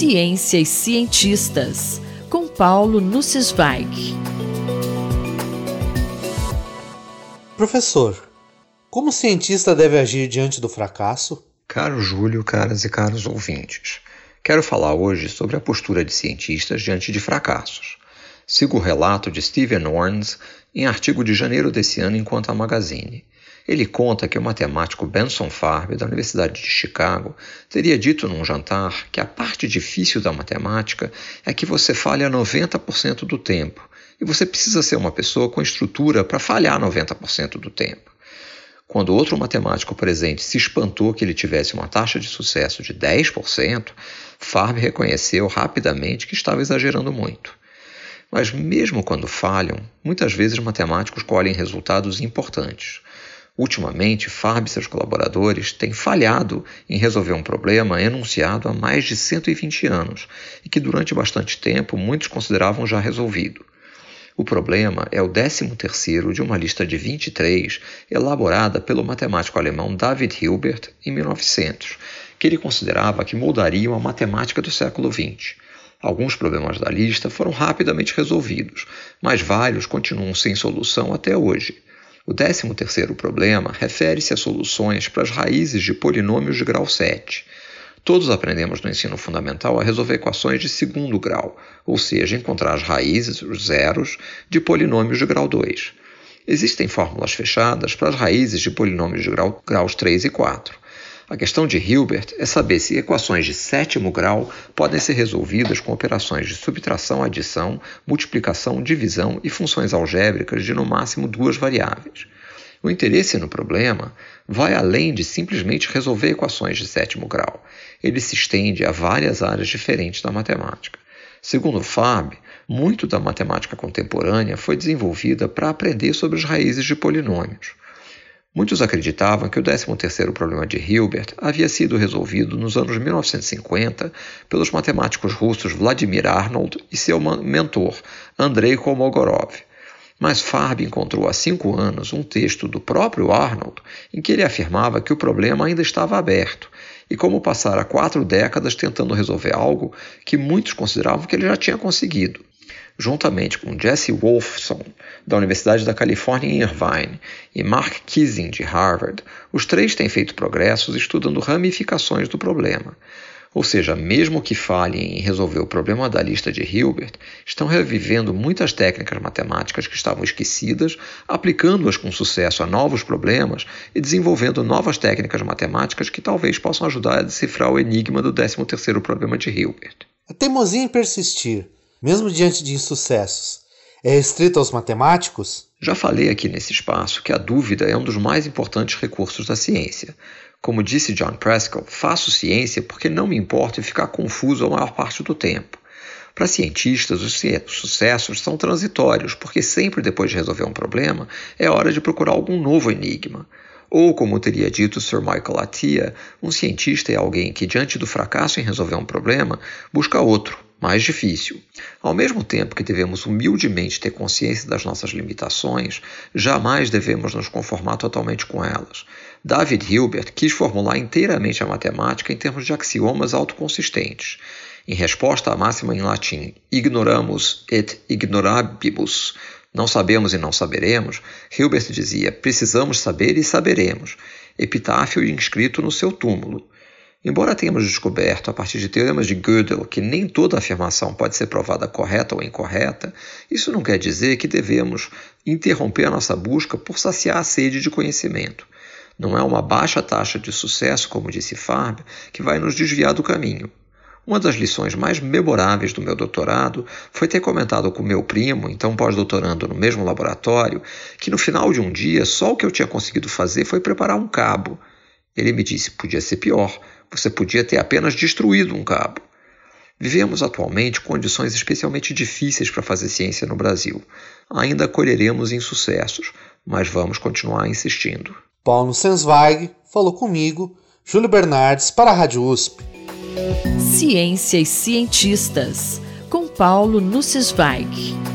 Ciência e Cientistas, com Paulo Nussweig. Professor, como o cientista deve agir diante do fracasso? Caro Júlio, caras e caros ouvintes, quero falar hoje sobre a postura de cientistas diante de fracassos. Sigo o relato de Steven Orns em artigo de janeiro desse ano enquanto a Magazine. Ele conta que o matemático Benson Farber, da Universidade de Chicago, teria dito num jantar que a parte difícil da matemática é que você falha 90% do tempo, e você precisa ser uma pessoa com estrutura para falhar 90% do tempo. Quando outro matemático presente se espantou que ele tivesse uma taxa de sucesso de 10%, Farber reconheceu rapidamente que estava exagerando muito. Mas mesmo quando falham, muitas vezes matemáticos colhem resultados importantes. Ultimamente, Farb e seus colaboradores têm falhado em resolver um problema enunciado há mais de 120 anos e que durante bastante tempo muitos consideravam já resolvido. O problema é o 13º de uma lista de 23 elaborada pelo matemático alemão David Hilbert em 1900, que ele considerava que muldariam a matemática do século XX. Alguns problemas da lista foram rapidamente resolvidos, mas vários continuam sem solução até hoje. O 13º problema refere-se a soluções para as raízes de polinômios de grau 7. Todos aprendemos no ensino fundamental a resolver equações de segundo grau, ou seja, encontrar as raízes, os zeros, de polinômios de grau 2. Existem fórmulas fechadas para as raízes de polinômios de grau, graus 3 e 4. A questão de Hilbert é saber se equações de sétimo grau podem ser resolvidas com operações de subtração, adição, multiplicação, divisão e funções algébricas de no máximo duas variáveis. O interesse no problema vai além de simplesmente resolver equações de sétimo grau. Ele se estende a várias áreas diferentes da matemática. Segundo Fab, muito da matemática contemporânea foi desenvolvida para aprender sobre as raízes de polinômios. Muitos acreditavam que o 13º problema de Hilbert havia sido resolvido nos anos 1950 pelos matemáticos russos Vladimir Arnold e seu mentor, Andrei Kolmogorov. Mas Farb encontrou há cinco anos um texto do próprio Arnold em que ele afirmava que o problema ainda estava aberto e como passara quatro décadas tentando resolver algo que muitos consideravam que ele já tinha conseguido juntamente com Jesse Wolfson, da Universidade da Califórnia em Irvine, e Mark Kissing, de Harvard, os três têm feito progressos estudando ramificações do problema. Ou seja, mesmo que falhem em resolver o problema da lista de Hilbert, estão revivendo muitas técnicas matemáticas que estavam esquecidas, aplicando-as com sucesso a novos problemas e desenvolvendo novas técnicas matemáticas que talvez possam ajudar a decifrar o enigma do 13º problema de Hilbert. A teimosia em persistir mesmo diante de insucessos, é restrito aos matemáticos? Já falei aqui nesse espaço que a dúvida é um dos mais importantes recursos da ciência. Como disse John Prescott, faço ciência porque não me importa em ficar confuso a maior parte do tempo. Para cientistas, os sucessos são transitórios, porque sempre depois de resolver um problema, é hora de procurar algum novo enigma. Ou, como teria dito Sir Michael Atiyah, um cientista é alguém que, diante do fracasso em resolver um problema, busca outro, mais difícil. Ao mesmo tempo que devemos humildemente ter consciência das nossas limitações, jamais devemos nos conformar totalmente com elas. David Hilbert quis formular inteiramente a matemática em termos de axiomas autoconsistentes. Em resposta à máxima em latim, ignoramus et ignorabibus, não sabemos e não saberemos, Hilbert dizia: precisamos saber e saberemos. Epitáfio inscrito no seu túmulo. Embora tenhamos descoberto, a partir de teoremas de Gödel, que nem toda afirmação pode ser provada correta ou incorreta, isso não quer dizer que devemos interromper a nossa busca por saciar a sede de conhecimento. Não é uma baixa taxa de sucesso, como disse Farb, que vai nos desviar do caminho. Uma das lições mais memoráveis do meu doutorado foi ter comentado com meu primo, então pós-doutorando no mesmo laboratório, que no final de um dia só o que eu tinha conseguido fazer foi preparar um cabo. Ele me disse: podia ser pior, você podia ter apenas destruído um cabo. Vivemos atualmente condições especialmente difíceis para fazer ciência no Brasil. Ainda colheremos insucessos, mas vamos continuar insistindo. Paulo Sensweig falou comigo, Júlio Bernardes, para a Rádio USP. Ciência e Cientistas, com Paulo Nussweig.